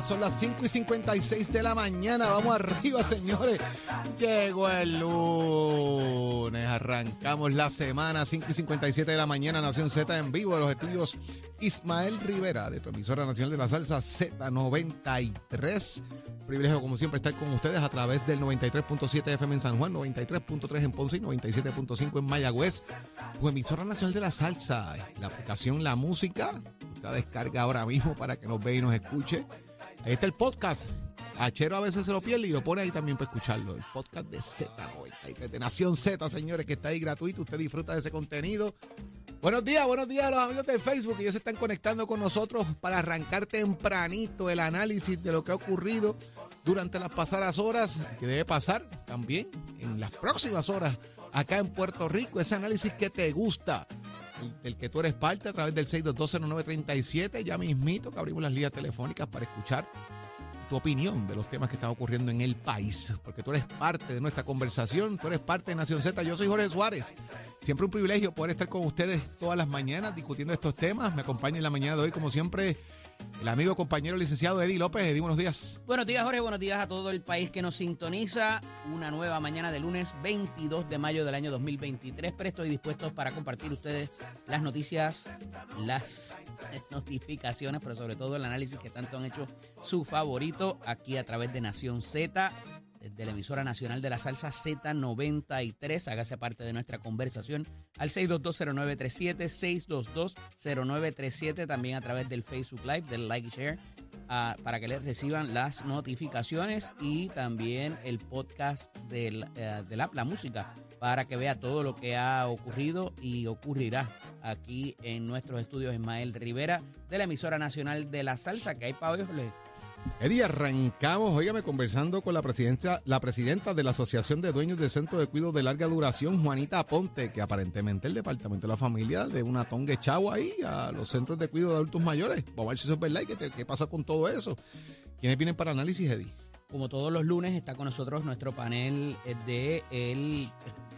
Son las 5 y 56 de la mañana. Vamos arriba, señores. Llegó el lunes, arrancamos la semana, 5 y 57 de la mañana, Nación Z en vivo de los estudios Ismael Rivera, de tu emisora nacional de la salsa Z93. Privilegio, como siempre, estar con ustedes a través del 93.7 FM en San Juan, 93.3 en Ponce y 97.5 en Mayagüez. Tu emisora nacional de la salsa, la aplicación La Música, la descarga ahora mismo para que nos vea y nos escuche. Ahí está el podcast. Achero a veces se lo pierde y lo pone ahí también para escucharlo. El podcast de Z93, de Nación Z, señores, que está ahí gratuito. Usted disfruta de ese contenido. Buenos días, buenos días a los amigos del Facebook que ya se están conectando con nosotros para arrancar tempranito el análisis de lo que ha ocurrido durante las pasadas horas, que debe pasar también en las próximas horas acá en Puerto Rico. Ese análisis que te gusta, del que tú eres parte a través del 6220937, ya mismito que abrimos las líneas telefónicas para escuchar tu opinión de los temas que están ocurriendo en el país, porque tú eres parte de nuestra conversación, tú eres parte de Nación Z. Yo soy Jorge Suárez. Siempre un privilegio poder estar con ustedes todas las mañanas discutiendo estos temas. Me acompaña en la mañana de hoy, como siempre, el amigo compañero licenciado Eddie López. Eddie, buenos días. Buenos días, Jorge. Buenos días a todo el país que nos sintoniza. Una nueva mañana de lunes 22 de mayo del año 2023. Presto y dispuestos para compartir ustedes las noticias, las notificaciones, pero sobre todo el análisis que tanto han hecho su favorito aquí a través de Nación Z, de la emisora nacional de la salsa Z93. Hágase parte de nuestra conversación al 6220937, 6220937, también a través del Facebook Live, del Like y Share, ah, para que les reciban las notificaciones y también el podcast del, eh, del La Música, para que vea todo lo que ha ocurrido y ocurrirá aquí en nuestros estudios Ismael Rivera de la emisora nacional de la salsa que hay para hoy. Eddie, arrancamos, óigame, conversando con la presidenta, la presidenta de la Asociación de Dueños de Centro de Cuidado de Larga Duración, Juanita Aponte, que aparentemente el Departamento de la Familia de una tonga echado ahí a los centros de cuidado de adultos mayores. Vamos a ver si eso es verdad y qué, pasa con todo eso. ¿Quiénes vienen para análisis, Eddie? Como todos los lunes está con nosotros nuestro panel eh, de el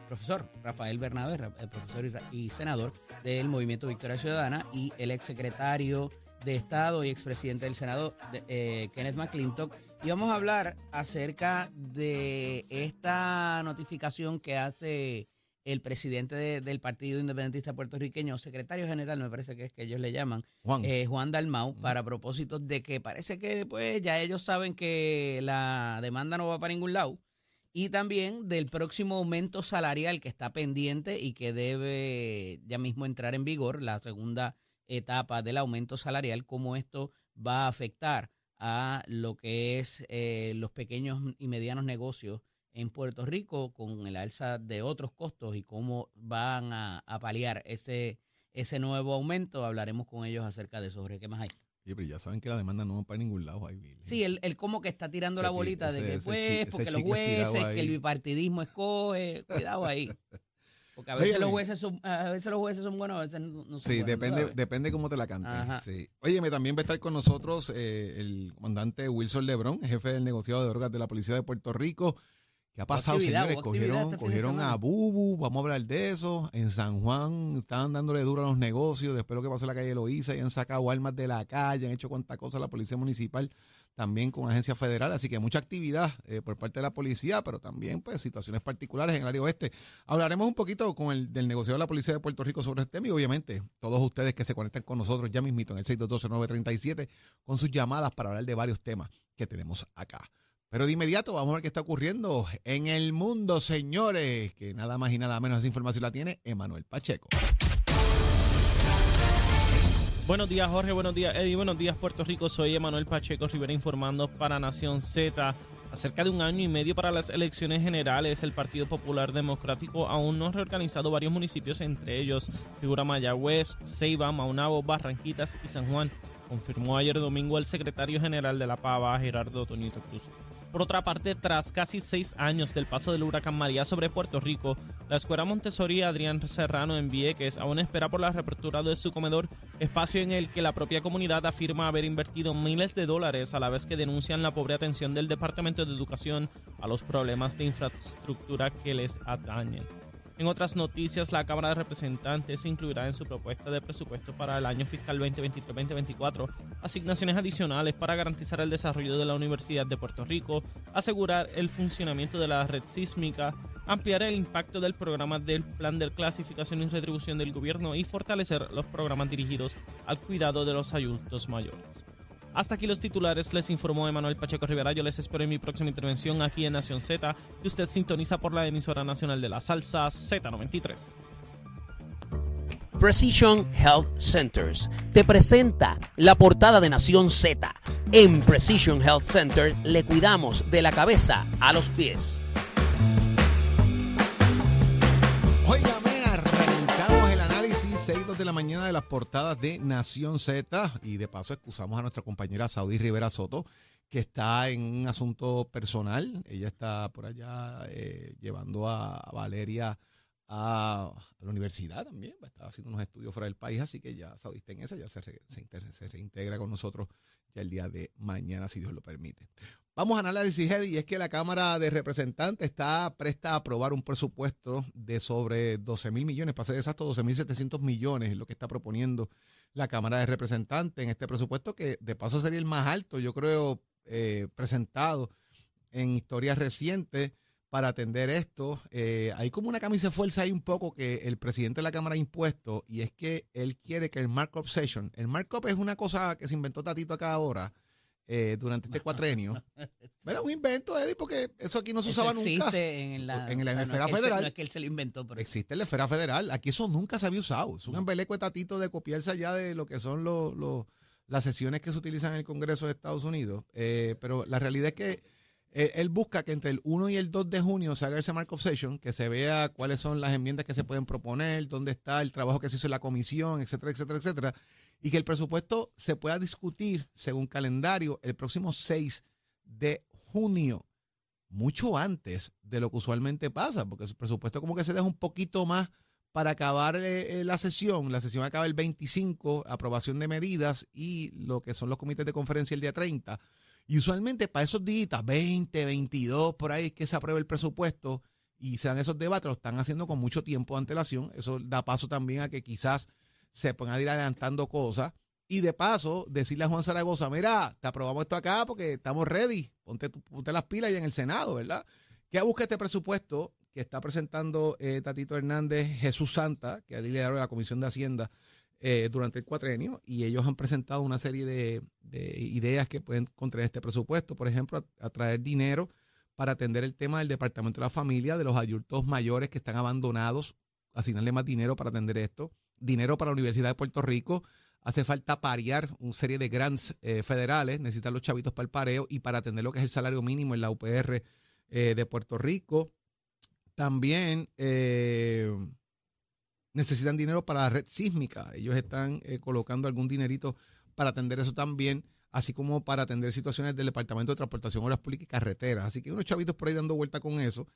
profesor Rafael Bernabé, el profesor y senador del Movimiento Victoria Ciudadana y el exsecretario de Estado y expresidente del Senado, de- eh, Kenneth McClintock. Y vamos a hablar acerca de esta notificación que hace el presidente de- del Partido Independentista Puertorriqueño, secretario general, me parece que es que ellos le llaman, Juan. eh, Juan Dalmau, para propósitos de que parece que pues ya ellos saben que la demanda no va para ningún lado. Y también del próximo aumento salarial que está pendiente y que debe ya mismo entrar en vigor, la segunda etapa del aumento salarial, cómo esto va a afectar a lo que es eh, los pequeños y medianos negocios en Puerto Rico con el alza de otros costos y cómo van a, a paliar ese, ese nuevo aumento. Hablaremos con ellos acerca de eso. ¿qué más hay? Oye, pero ya saben que la demanda no va para ningún lado. Ahí. Sí, él, él como que está tirando la bolita de que pues, porque los jueces, que el bipartidismo escoge, cuidado ahí. Porque a veces Óyeme. los jueces son, a veces los jueces son buenos, a veces no, no son Sí, buenos, depende, ¿sabes? depende cómo te la canten. Ajá. Sí. Óyeme, también va a estar con nosotros eh, el comandante Wilson Lebrón, jefe del negociado de drogas de la Policía de Puerto Rico. ¿Qué ha pasado, señores? Cogieron, este cogieron a Bubu, vamos a hablar de eso. En San Juan estaban dándole duro a los negocios. Después lo que pasó en la calle Loíza, y han sacado armas de la calle, han hecho cuantas cosas la Policía Municipal, también con agencia federal. Así que mucha actividad eh, por parte de la policía, pero también pues situaciones particulares en el área oeste. Hablaremos un poquito con el del negociado de la Policía de Puerto Rico sobre este tema y obviamente todos ustedes que se conectan con nosotros ya mismito en el 6220937 con sus llamadas para hablar de varios temas que tenemos acá. Pero de inmediato vamos a ver qué está ocurriendo en el mundo, señores, que nada más y nada menos esa información la tiene Emanuel Pacheco. Buenos días, Jorge. Buenos días, Eddie. Buenos días, Puerto Rico. Soy Emanuel Pacheco Rivera informando para Nación Z. A cerca de un año y medio para las elecciones generales, el Partido Popular Democrático aún no ha reorganizado varios municipios, entre ellos figura Mayagüez, Ceiba, Maunabo, Barranquitas y San Juan, confirmó ayer domingo el secretario general de la PAVA, Gerardo Toñito Cruz. Por otra parte, tras casi seis años del paso del huracán María sobre Puerto Rico, la escuela Montessori Adrián Serrano en Vieques aún espera por la reapertura de su comedor, espacio en el que la propia comunidad afirma haber invertido miles de dólares a la vez que denuncian la pobre atención del Departamento de Educación a los problemas de infraestructura que les atañen. En otras noticias, la Cámara de Representantes incluirá en su propuesta de presupuesto para el año fiscal 2023-2024 asignaciones adicionales para garantizar el desarrollo de la Universidad de Puerto Rico, asegurar el funcionamiento de la red sísmica, ampliar el impacto del programa del Plan de Clasificación y Retribución del Gobierno y fortalecer los programas dirigidos al cuidado de los adultos mayores. Hasta aquí los titulares, les informó Emanuel Pacheco Rivera. Yo les espero en mi próxima intervención aquí en Nación Z, que usted sintoniza por la emisora nacional de la salsa Z93. Precision Health Centers te presenta la portada de Nación Z. En Precision Health Center le cuidamos de la cabeza a los pies. 6 de la mañana de las portadas de Nación Z. Y de paso excusamos a nuestra compañera Saudí Rivera Soto, que está en un asunto personal. Ella está por allá eh, llevando a Valeria a, la universidad también. Está haciendo unos estudios fuera del país, así que ya Saudí está en esa, ya se, re, integra, se reintegra con nosotros ya el día de mañana, si Dios lo permite. Vamos a análisis heavy y es que la Cámara de Representantes está presta a aprobar un presupuesto de sobre 12 mil millones, para ser exacto, 12 mil 700 millones es lo que está proponiendo la Cámara de Representantes en este presupuesto que de paso sería el más alto, yo creo, eh, presentado en historias recientes para atender esto. Eh, hay como una camisa de fuerza ahí un poco que el presidente de la Cámara ha impuesto y es que él quiere que el markup session, el markup es una cosa que se inventó Tatito acá ahora eh, durante este cuatrenio. Era un invento, Eddie, porque eso aquí no se Eso usaba existe nunca. en la, En la bueno, esfera es que él se- federal. no es que él se lo inventó, pero Existe en la esfera federal. Aquí eso nunca se había usado. Es un embeleco de tatito de copiarse allá de lo que son los, los- las sesiones que se utilizan en el Congreso de Estados Unidos. Eh, pero la realidad es que eh, él busca que entre el 1 y el 2 de junio se haga ese mark of session, que se vea cuáles son las enmiendas que se pueden proponer, dónde está el trabajo que se hizo en la comisión, etcétera, etcétera, etcétera. Y que el presupuesto se pueda discutir según calendario el próximo 6 de junio mucho antes de lo que usualmente pasa, porque su presupuesto como que se deja un poquito más para acabar eh, eh, la sesión. La sesión acaba el 25, aprobación de medidas y lo que son los comités de conferencia el día 30. Y usualmente para esos días, 20, 22, por ahí es que se aprueba el presupuesto y se dan esos debates, lo están haciendo con mucho tiempo de antelación. Eso da paso también a que quizás se puedan ir adelantando cosas. Y de paso, decirle a Juan Zaragoza, mira, te aprobamos esto acá porque estamos ready, ponte, ponte las pilas ya en el Senado, ¿verdad? ¿Qué busca este presupuesto que está presentando eh, Tatito Hernández, Jesús Santa, que ha liderado la Comisión de Hacienda eh, durante el cuatrenio? Y ellos han presentado una serie de, de ideas que pueden contener este presupuesto. Por ejemplo, atraer dinero para atender el tema del Departamento de la Familia, de los adultos mayores que están abandonados, asignarle más dinero para atender esto. Dinero para la Universidad de Puerto Rico. Hace falta parear una serie de grants eh, federales, necesitan los chavitos para el pareo y para atender lo que es el salario mínimo en la UPR eh, de Puerto Rico. También eh, necesitan dinero para la red sísmica. Ellos están eh, colocando algún dinerito para atender eso también, así como para atender situaciones del Departamento de Transportación, Obras Públicas y Carreteras. Así que unos chavitos por ahí dando vuelta con eso.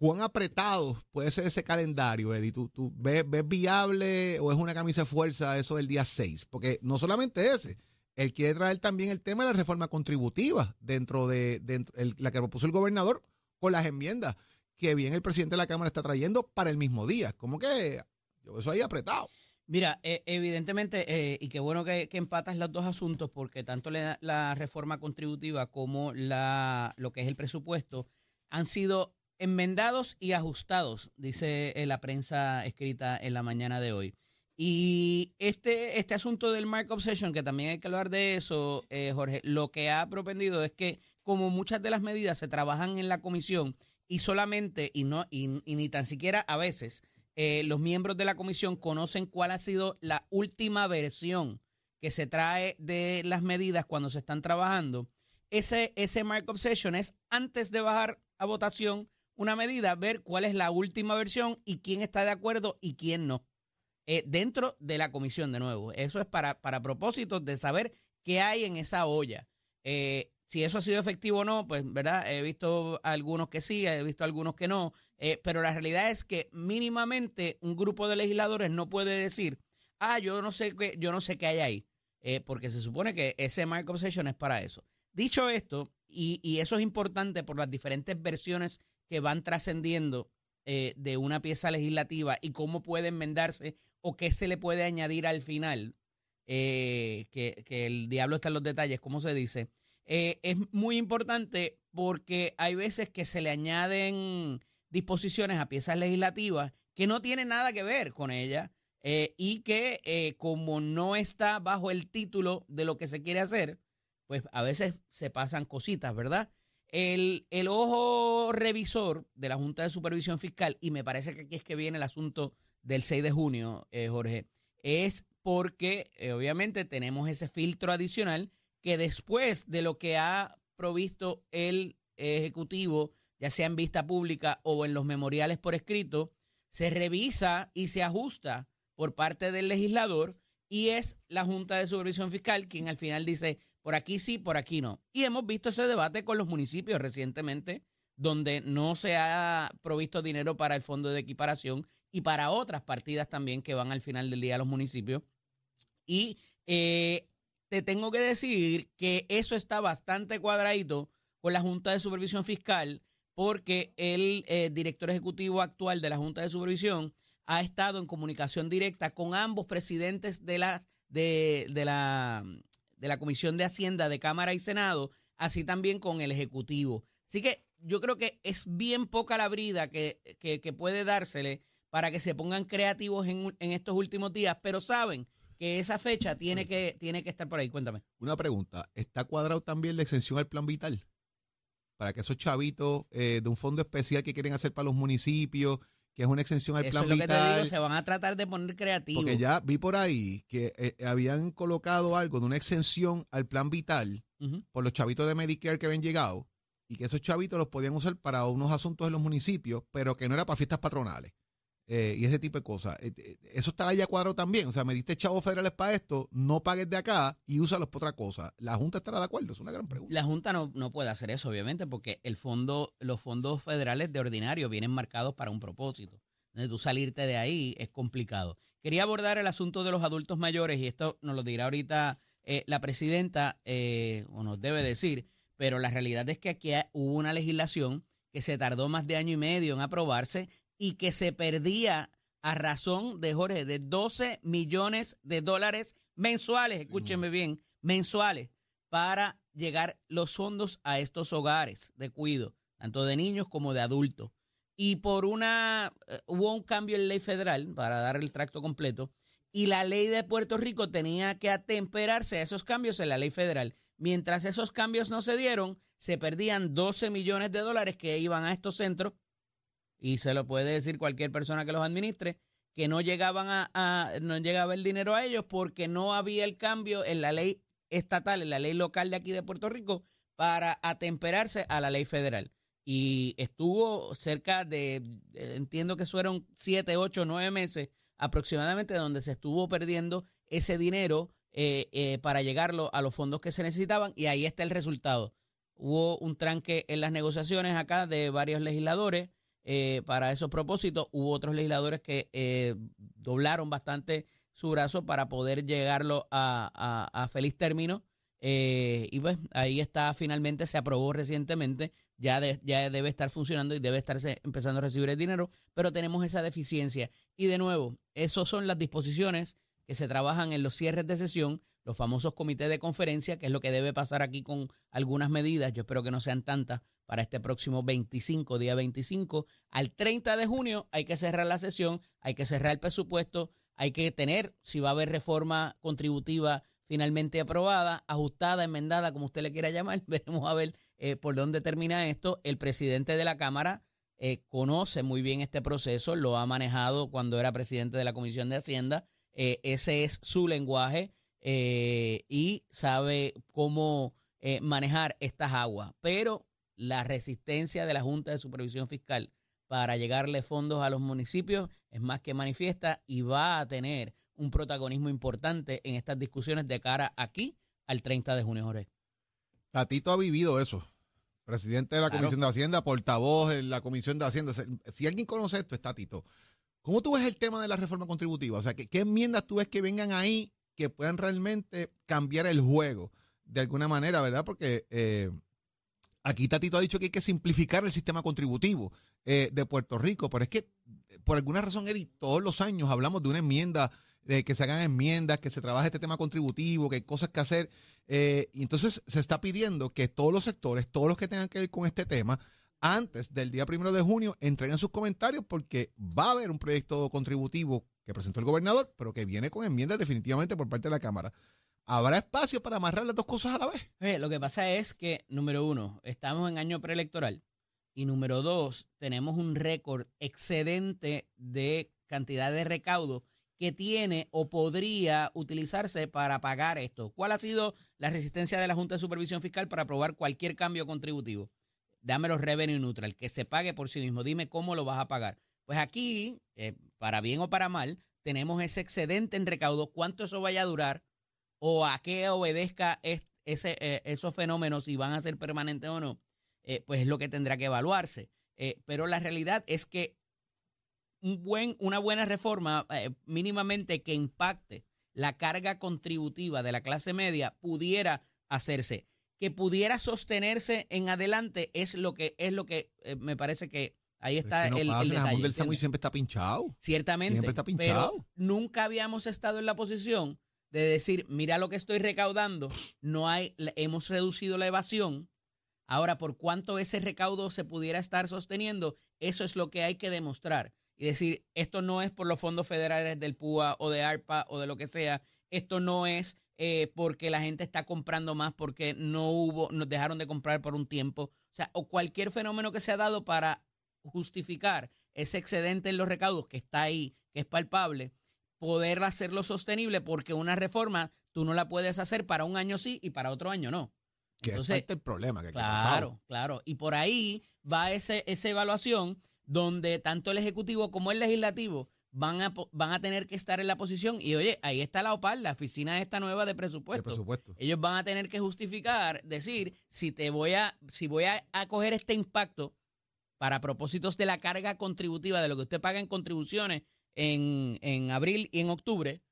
¿Cuán apretado puede ser ese calendario, Eddie? ¿Tú, tú ves, ves viable o es una camisa de fuerza eso del día 6? Porque no solamente ese, él quiere traer también el tema de la reforma contributiva dentro de, dentro- la que propuso el gobernador con las enmiendas que bien el presidente de la Cámara está trayendo para el mismo día. Como que yo eso ahí apretado. Mira, eh, evidentemente, eh, y qué bueno que, que empatas los dos asuntos, porque tanto la, la reforma contributiva como la, lo que es el presupuesto han sido enmendados y ajustados, dice eh, la prensa escrita en la mañana de hoy. Y este, este asunto del markup session, que también hay que hablar de eso, eh, Jorge, lo que ha propendido es que como muchas de las medidas se trabajan en la comisión y solamente, y, no, y, ni tan siquiera a veces, eh, los miembros de la comisión conocen cuál ha sido la última versión que se trae de las medidas cuando se están trabajando. ese, ese markup session es antes de bajar a votación una medida, ver cuál es la última versión y quién está de acuerdo y quién no. Eh, dentro de la comisión, de nuevo. Eso es para, para de saber qué hay en esa olla. Eh, si eso ha sido efectivo o no, pues, ¿verdad? He visto algunos que sí, he visto algunos que no, eh, pero la realidad es que mínimamente un grupo de legisladores no puede decir, ah, yo no sé qué, yo no sé qué hay ahí, porque se supone que ese markup session es para eso. Dicho esto, y, y eso es importante por las diferentes versiones que van trascendiendo eh, de una pieza legislativa y cómo puede enmendarse o qué se le puede añadir al final, eh, que, el diablo está en los detalles, como se dice, eh, es muy importante porque hay veces que se le añaden disposiciones a piezas legislativas que no tienen nada que ver con ella y que como no está bajo el título de lo que se quiere hacer, pues a veces se pasan cositas, ¿verdad? El, ojo revisor de la Junta de Supervisión Fiscal, y me parece que aquí es que viene el asunto del 6 de junio, eh, Jorge, es porque eh, obviamente tenemos ese filtro adicional que después de lo que ha provisto el Ejecutivo, ya sea en vista pública o en los memoriales por escrito, se revisa y se ajusta por parte del legislador y es la Junta de Supervisión Fiscal quien al final dice, por aquí sí, por aquí no. Y hemos visto ese debate con los municipios recientemente, donde no se ha provisto dinero para el fondo de equiparación y para otras partidas también que van al final del día a los municipios. Y eh, te tengo que decir que eso está bastante cuadradito con la Junta de Supervisión Fiscal, porque el eh, director ejecutivo actual de la Junta de Supervisión ha estado en comunicación directa con ambos presidentes de la, de, de la de la Comisión de Hacienda de Cámara y Senado, así también con el Ejecutivo. Así que yo creo que es bien poca la brida que, que, puede dársele para que se pongan creativos en, en, estos últimos días, pero saben que esa fecha tiene que, tiene que estar por ahí. Cuéntame. Una pregunta, ¿está cuadrado también la exención al plan vital? Para que esos chavitos eh, de un fondo especial que quieren hacer para los municipios, que es una exención al plan vital. se van a tratar de poner creativos. Porque ya vi por ahí que eh, habían colocado algo de una exención al plan vital por los chavitos de Medicare que habían llegado y que esos chavitos los podían usar para unos asuntos en los municipios, pero que no era para fiestas patronales. Eh, y ese tipo de cosas. Eh, eh, eso está ya cuadrado también. O sea, me diste chavos federales para esto, no pagues de acá y úsalos para otra cosa. ¿La Junta estará de acuerdo? Es una gran pregunta. La Junta no, no puede hacer eso, obviamente, porque el fondo, los fondos federales de ordinario vienen marcados para un propósito. De tú salirte de ahí es complicado. Quería abordar el asunto de los adultos mayores y esto nos lo dirá ahorita la presidenta, o nos debe decir, pero la realidad es que aquí hubo una legislación que se tardó más de año y medio en aprobarse y que se perdía a razón de Jorge de 12 millones de dólares mensuales, escúchenme bien, mensuales para llegar los fondos a estos hogares de cuido, tanto de niños como de adultos. Y por una eh, hubo un cambio en ley federal para dar el tracto completo y la ley de Puerto Rico tenía que atemperarse a esos cambios en la ley federal. Mientras esos cambios no se dieron, se perdían 12 millones de dólares que iban a estos centros y se lo puede decir cualquier persona que los administre, que no llegaban a, no llegaba el dinero a ellos porque no había el cambio en la ley estatal, en la ley local de aquí de Puerto Rico, para atemperarse a la ley federal. Y estuvo cerca de, entiendo que fueron siete, ocho, nueve meses aproximadamente donde se estuvo perdiendo ese dinero eh, eh, para llegarlo a los fondos que se necesitaban y ahí está el resultado. Hubo un tranque en las negociaciones acá de varios legisladores eh, para esos propósitos. Hubo otros legisladores que eh, doblaron bastante su brazo para poder llegarlo a, feliz término. Eh, y pues ahí está, finalmente se aprobó recientemente, ya, ya debe estar funcionando y debe estarse empezando a recibir el dinero, pero tenemos esa deficiencia. Y de nuevo, esas son las disposiciones que se trabajan en los cierres de sesión, los famosos comités de conferencia, que es lo que debe pasar aquí con algunas medidas, yo espero que no sean tantas para este próximo 25, día 25. Al 30 de junio hay que cerrar la sesión, hay que cerrar el presupuesto, hay que tener, si va a haber reforma contributiva finalmente aprobada, ajustada, enmendada, como usted le quiera llamar, veremos a ver eh, por dónde termina esto. El presidente de la Cámara eh, conoce muy bien este proceso, lo ha manejado cuando era presidente de la Comisión de Hacienda, eh, ese es su lenguaje. Eh, y sabe cómo eh, manejar estas aguas. Pero la resistencia de la Junta de Supervisión Fiscal para llegarle fondos a los municipios es más que manifiesta y va a tener un protagonismo importante en estas discusiones de cara aquí al 30 de junio, Jorge. Tatito ha vivido eso. Presidente de la Claro. Comisión de Hacienda, portavoz en la Comisión de Hacienda. Si alguien conoce esto, es Tatito. ¿Cómo tú ves el tema de la reforma contributiva? O sea, ¿qué, qué enmiendas tú ves que vengan ahí que puedan realmente cambiar el juego de alguna manera, verdad? Porque eh, aquí Tatito ha dicho que hay que simplificar el sistema contributivo eh, de Puerto Rico, pero es que eh, por alguna razón, Eddie, todos los años hablamos de una enmienda, de que se hagan enmiendas, que se trabaje este tema contributivo, que hay cosas que hacer. eh, y entonces se está pidiendo que todos los sectores, todos los que tengan que ver con este tema, antes del día primero de junio, entreguen sus comentarios porque va a haber un proyecto contributivo que presentó el gobernador, pero que viene con enmiendas definitivamente por parte de la Cámara. ¿Habrá espacio para amarrar las dos cosas a la vez? Lo que pasa es que, número uno, estamos en año preelectoral y número dos, tenemos un récord excedente de cantidad de recaudo que tiene o podría utilizarse para pagar esto. ¿Cuál ha sido la resistencia de la Junta de Supervisión Fiscal para aprobar cualquier cambio contributivo? Dámelo revenue neutral, que se pague por sí mismo. Dime cómo lo vas a pagar. Pues aquí, eh, para bien o para mal, tenemos ese excedente en recaudo. ¿Cuánto eso vaya a durar? o a qué obedezca es- ese, eh, esos fenómenos, si van a ser permanentes o no, eh, pues es lo que tendrá que evaluarse. Pero la realidad es que un buen, una buena reforma mínimamente que impacte la carga contributiva de la clase media pudiera hacerse. Que pudiera sostenerse en adelante es lo que es lo que me parece que ahí está Pero es que no el pasa, el jamón del ¿entiendes? siempre está pinchado. Ciertamente. Siempre está Pero pinchado. nunca habíamos estado en la posición de decir, mira lo que estoy recaudando, no hay, hemos reducido la evasión. Ahora, por cuánto ese recaudo se pudiera estar sosteniendo, eso es lo que hay que demostrar. Y decir, esto no es por los fondos federales del PUA o de ARPA o de lo que sea. Esto no es eh, porque la gente está comprando más porque no hubo, nos dejaron de comprar por un tiempo. O sea, o cualquier fenómeno que se ha dado para justificar ese excedente en los recaudos que está ahí, que es palpable, poder hacerlo sostenible porque una reforma tú no la puedes hacer para un año sí y para otro año no. Que Entonces, es parte del problema que Claro, pasado. claro. Y por ahí va ese, esa evaluación donde tanto el Ejecutivo como el Legislativo van a, van a tener que estar en la posición. Y oye, ahí está la OPAR, la oficina esta nueva de de presupuesto. presupuesto. Ellos van a tener que justificar, decir, si te voy a, si voy a, a coger este impacto para propósitos de la carga contributiva de lo que usted paga en contribuciones en, en abril y en octubre,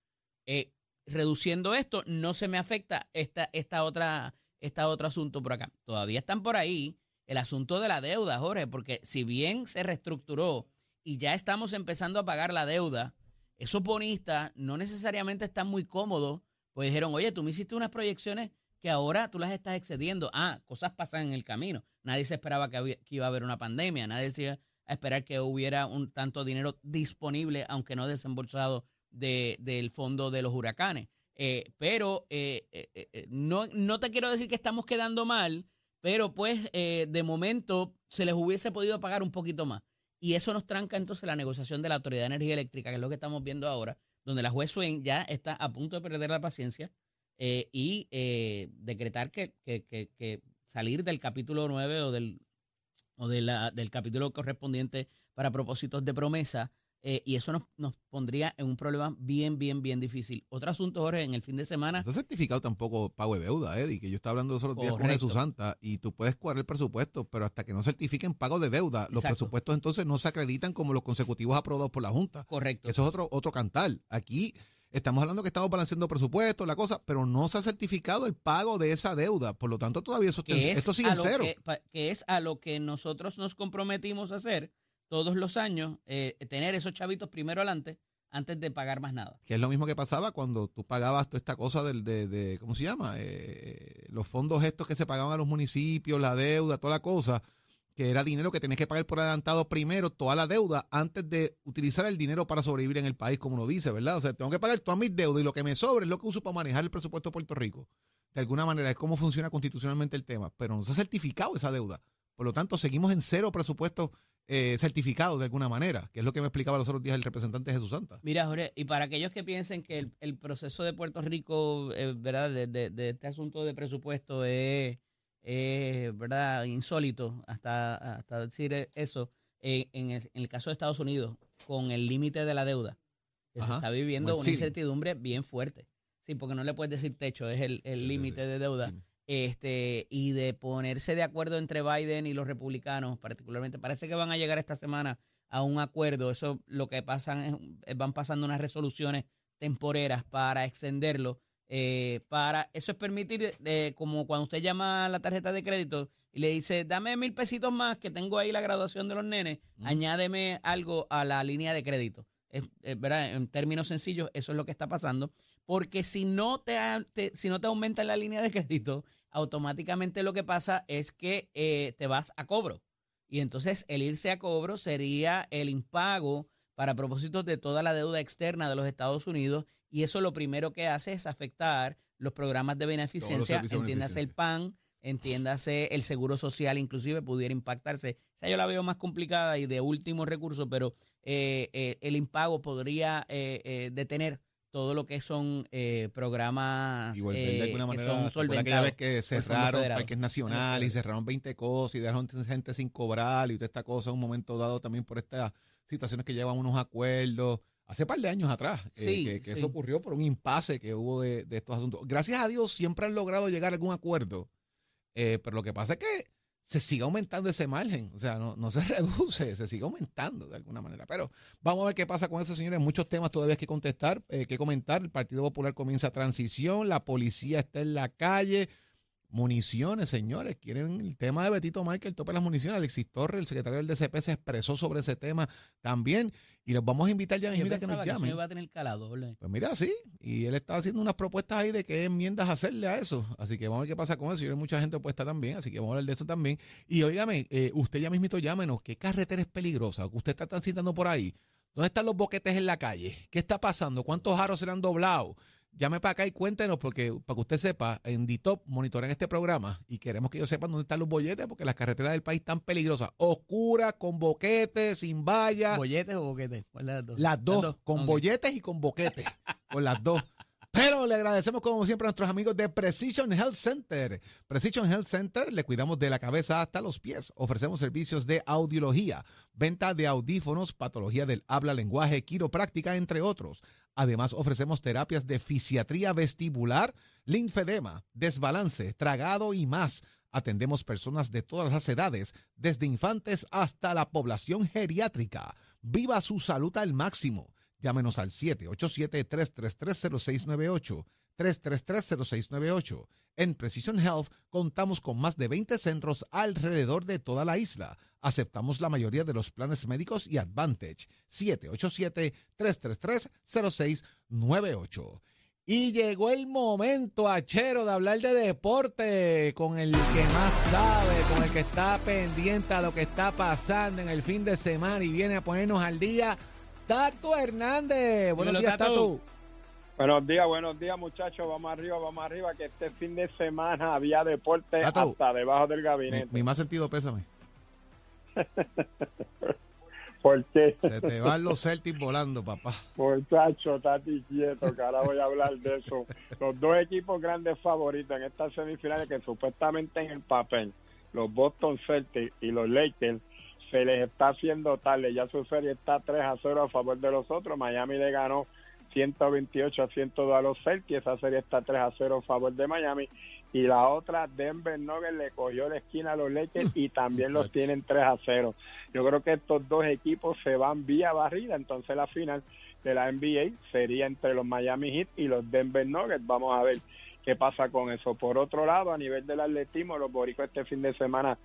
eh, reduciendo esto, no se me afecta esta, esta otra, esta otro asunto por acá. Todavía están por ahí el asunto de la deuda, Jorge, porque si bien se reestructuró y ya estamos empezando a pagar la deuda, esos bonistas no necesariamente están muy cómodos, pues dijeron, oye, tú me hiciste unas proyecciones que ahora tú las estás excediendo. Ah, cosas pasan en el camino. Nadie se esperaba que, iba a haber una pandemia, nadie se iba a esperar que hubiera un tanto dinero disponible, aunque no desembolsado de- del fondo de los huracanes. Eh, pero eh, eh, no, no te quiero decir que estamos quedando mal, pero pues de momento se les hubiese podido pagar un poquito más. Y eso nos tranca entonces la negociación de la Autoridad de Energía Eléctrica, que es lo que estamos viendo ahora, donde la juez Swain ya está a punto de perder la paciencia eh, y eh, decretar que, que- que- que salir del capítulo 9 o del, o de la- del capítulo correspondiente para propósitos de promesa. eh, y eso nos, nos pondría en un problema bien, bien, bien difícil. Otro asunto, Jorge, en el fin de semana. No ha certificado tampoco pago de deuda, Eddie, que yo estaba hablando de esos días con. Jesús Santa y tú puedes cuadrar el presupuesto, pero hasta que no certifiquen pago de deuda, los presupuestos entonces no se acreditan como los consecutivos aprobados por la Junta. Correcto. Eso es otro, otro cantar. Aquí estamos hablando que estamos balanceando presupuestos, la cosa, pero no se ha certificado el pago de esa deuda. Por lo tanto, todavía eso que es esto sigue en cero. Que, es a lo que nosotros nos comprometimos a hacer todos los años, eh, tener esos chavitos primero adelante antes de pagar más nada. Que es lo mismo que pasaba cuando tú pagabas toda esta cosa del, de, de- ¿cómo se llama? Eh, los fondos estos que se pagaban a los municipios, la deuda, toda la cosa, que era dinero que tenías que pagar por adelantado primero, toda la deuda, antes de utilizar el dinero para sobrevivir en el país, como uno dice, ¿verdad? O sea, tengo que pagar todas mis deudas y lo que me sobra es lo que uso para manejar el presupuesto de Puerto Rico. De alguna manera es cómo funciona constitucionalmente el tema, pero no se ha certificado esa deuda. Por lo tanto, seguimos en cero presupuesto eh, certificados de alguna manera, que es lo que me explicaba los otros días el representante Jesús Santa. Mira, Jorge, y para aquellos que piensen que el, el proceso de Puerto Rico, eh, ¿verdad?, de, de- de este asunto de presupuesto es, es, ¿verdad?, insólito, hasta, hasta decir eso, eh, en, el, en el caso de Estados Unidos, con el límite de la deuda, que se está viviendo una incertidumbre bien fuerte. Sí, porque no le puedes decir techo, es el límite sí. de deuda. Este, y de ponerse de acuerdo entre Biden y los republicanos, particularmente, parece que van a llegar esta semana a un acuerdo. Eso lo que pasan es, van pasando unas resoluciones temporeras para extenderlo. Eh, para eso es permitir, eh, como cuando usted llama a la tarjeta de crédito y le dice, dame mil pesitos más que tengo ahí la graduación de los nenes, añádeme algo a la línea de crédito. Es, es, ¿verdad? En términos sencillos, eso es lo que está pasando. Porque si no te, te- si no te aumentan la línea de crédito, automáticamente lo que pasa es que eh, te vas a cobro. Y entonces el irse a cobro sería el impago para propósitos de toda la deuda externa de los Estados Unidos. Y eso lo primero que hace es afectar los programas de beneficencia, entiéndase el PAN, entiéndase el seguro social, inclusive pudiera impactarse. O sea, yo la veo más complicada y de último recurso, pero eh, eh, el impago podría eh, eh, detener todo lo que son eh, programas Y volver de eh, alguna que manera. son ¿te acuerdas aquella vez que cerraron. Parques Nacional y cerraron 20 cosas y dejaron gente sin cobrar y toda esta cosa en un momento dado también por estas situaciones que llevan unos acuerdos. Hace par de años atrás, eh, que, que sí. eso ocurrió por un impasse que hubo de, de estos asuntos. Gracias a Dios siempre han logrado llegar a algún acuerdo, eh, pero lo que pasa es que se sigue aumentando ese margen, o sea, no, no se reduce, se sigue aumentando de alguna manera. Pero vamos a ver qué pasa con eso, señores. Muchos temas todavía hay que contestar, eh, que comentar. El Partido Popular comienza transición, la policía está en la calle. Municiones, señores, quieren el tema de Betito Michael, tope las municiones. Alexis Torres, el secretario del DCP, se expresó sobre ese tema también. Y los vamos a invitar ya mismo a que nos que llamen. iba a tener. ¿eh? Pues mira, sí, y él está haciendo unas propuestas ahí de qué enmiendas hacerle a eso. Así que vamos a ver qué pasa con eso. Y hay mucha gente opuesta también, así que vamos a hablar de eso también. Y óigame, eh, usted ya mismito llámenos, ¿qué carretera es peligrosa? ¿Usted está transitando por ahí? ¿Dónde están los boquetes en la calle? ¿Qué está pasando? ¿Cuántos aros se le han doblado? Llame para acá y cuéntenos, porque para que usted sepa, en DITOP monitorean este programa y queremos que ellos sepan dónde están los bolletes, porque las carreteras del país están peligrosas. Oscuras, con boquetes, sin vallas. ¿Bolletes o boquetes? ¿Cuál de las dos? Las dos, con bolletes y con boquetes. con las dos. Pero le agradecemos como siempre a nuestros amigos de Precision Health Center. Precision Health Center le cuidamos de la cabeza hasta los pies. Ofrecemos servicios de audiología, venta de audífonos, patología del habla, lenguaje, quiropráctica, entre otros. Además, ofrecemos terapias de fisiatría vestibular, linfedema, desbalance, tragado y más. Atendemos personas de todas las edades, desde infantes hasta la población geriátrica. Viva su salud al máximo. Llámenos al 787-333-0698. 333-0698. En Precision Health contamos con más de 20 centros alrededor de toda la isla. Aceptamos la mayoría de los planes médicos y Advantage. 787-333-0698. Y llegó el momento, Achero, de hablar de deporte con el que más sabe, con el que está pendiente a lo que está pasando en el fin de semana y viene a ponernos al día, Tato Hernández. Buenos Dímelo, días, Tato. Tato. Buenos días, buenos días muchachos, vamos arriba, vamos arriba, que este fin de semana había deporte Tato. hasta debajo del gabinete. mi más sentido, pésame. ¿Por qué? Se te van los Celtics volando, papá. Muchacho, estate quieto, que ahora voy a hablar de eso. Los dos equipos grandes favoritos en estas semifinales que supuestamente en el papel, los Boston Celtics y los Lakers, se les está haciendo tarde. Ya su serie está 3 a 0 a favor de los otros. Miami le ganó 128 a 102 a los Celtics. Esa serie está 3 a 0 a favor de Miami. Y la otra, Denver Nuggets le cogió la esquina a los Lakers y también los tienen 3 a 0. Yo creo que estos dos equipos se van vía barrida. Entonces la final de la NBA sería entre los Miami Heat y los Denver Nuggets. Vamos a ver qué pasa con eso. Por otro lado, a nivel del atletismo, los boricos este fin de semana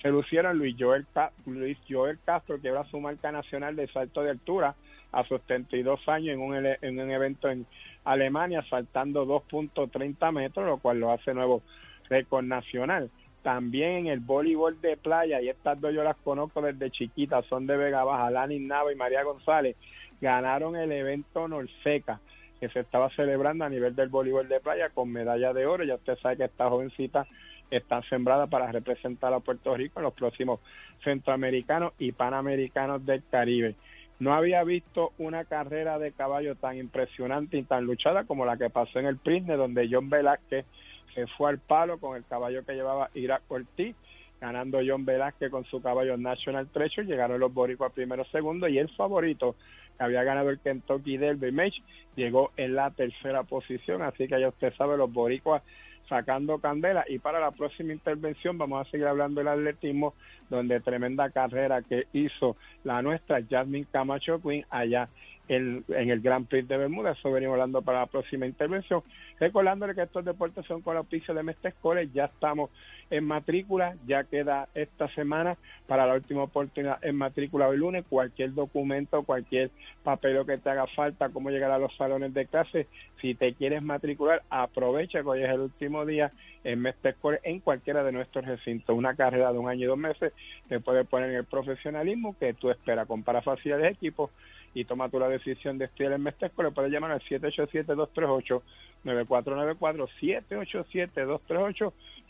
se lucieron Luis Joel, Luis Joel Castro, que era su marca nacional de salto de altura a sus 32 años en un, en un evento en Alemania, saltando 2.30 metros, lo cual lo hace nuevo récord nacional. También en el voleibol de playa, y estas dos yo las conozco desde chiquitas, son de Vega Baja, Lani Nava y María González, ganaron el evento Norseca, que se estaba celebrando a nivel del voleibol de playa con medalla de oro. Ya usted sabe que esta jovencita está sembrada para representar a Puerto Rico en los próximos centroamericanos y panamericanos del Caribe. No había visto una carrera de caballo tan impresionante y tan luchada como la que pasó en el Prisne, donde John Velázquez se fue al palo con el caballo que llevaba Irak Ortiz, ganando John Velázquez con su caballo National Treasure, llegaron los boricuas primero segundo y el favorito que había ganado el Kentucky Derby Match llegó en la tercera posición, así que ya usted sabe los boricuas sacando candela. Y para la próxima intervención vamos a seguir hablando del atletismo donde tremenda carrera que hizo la nuestra Jasmine Camacho Queen allá en, el Gran Prix de Bermuda. Eso venimos hablando para la próxima intervención. Recordándole que estos deportes son con la auspicio de Mestre College. Ya estamos en matrícula, ya queda esta semana para la última oportunidad en matrícula el lunes. Cualquier documento, cualquier papel que te haga falta, cómo llegar a los salones de clase. Si te quieres matricular, aprovecha que hoy es el último día en Mestre College en cualquiera de nuestros recintos. Una carrera de un año y dos meses te puede poner en el profesionalismo que tú esperas. Compara facilidades de equipo y toma tú la decisión de estudiar en Mestesco, le puedes llamar al 787-238-9494,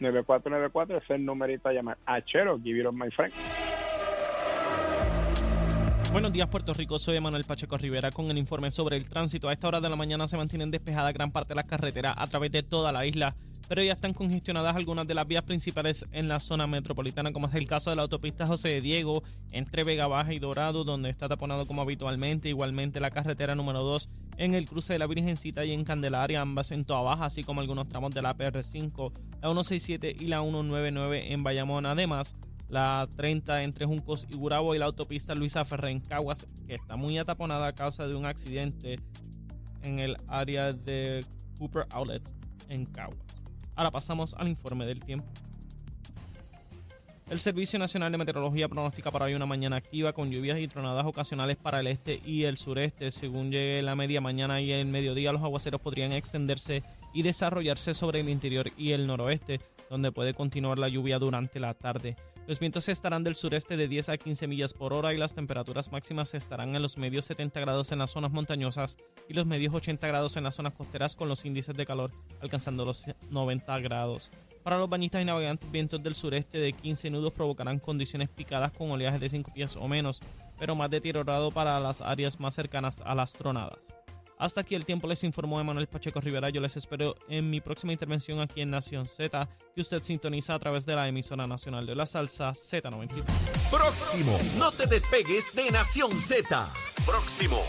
787-238-9494, es el numerito a llamar. Achero, give my friend. Buenos días Puerto Rico, soy Emanuel Pacheco Rivera con el informe sobre el tránsito. A esta hora de la mañana se mantienen despejadas gran parte de las carreteras a través de toda la isla, pero ya están congestionadas algunas de las vías principales en la zona metropolitana, como es el caso de la autopista José de Diego entre Vega Baja y Dorado, donde está taponado como habitualmente. Igualmente la carretera número 2 en el cruce de la Virgencita y en Candelaria, ambas en Toa Baja, así como algunos tramos de la PR5, la 167 y la 199 en Bayamón. Además, la 30 entre Juncos y Gurabo y la autopista Luisa Ferrer en Caguas, que está muy ataponada a causa de un accidente en el área de Cooper Outlets en Caguas. Ahora pasamos al informe del tiempo. El Servicio Nacional de Meteorología pronostica para hoy una mañana activa con lluvias y tronadas ocasionales para el este y el sureste. Según llegue la media mañana y el mediodía, los aguaceros podrían extenderse y desarrollarse sobre el interior y el noroeste, donde puede continuar la lluvia durante la tarde. Los vientos estarán del sureste de 10 a 15 millas por hora y las temperaturas máximas estarán en los medios 70 grados en las zonas montañosas y los medios 80 grados en las zonas costeras con los índices de calor alcanzando los 90 grados. Para los bañistas y navegantes, vientos del sureste de 15 nudos provocarán condiciones picadas con oleaje de 5 pies o menos, pero más deteriorado para las áreas más cercanas a las tronadas. Hasta aquí el tiempo les informó Emanuel Pacheco Rivera. Yo les espero en mi próxima intervención aquí en Nación Z, que usted sintoniza a través de la emisora nacional de la salsa Z93. Próximo. No te despegues de Nación Z. Próximo.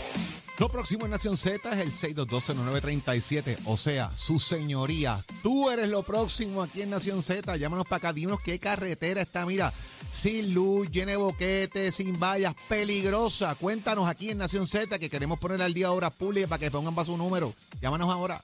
Lo próximo en Nación Z es el 6220937. O sea, su señoría, tú eres lo próximo aquí en Nación Z. Llámanos para acá, dinos qué carretera está, mira, sin luz, llena de boquetes, sin vallas, peligrosa. Cuéntanos aquí en Nación Z que queremos poner al día obras públicas para que pongan para su número. Llámanos ahora.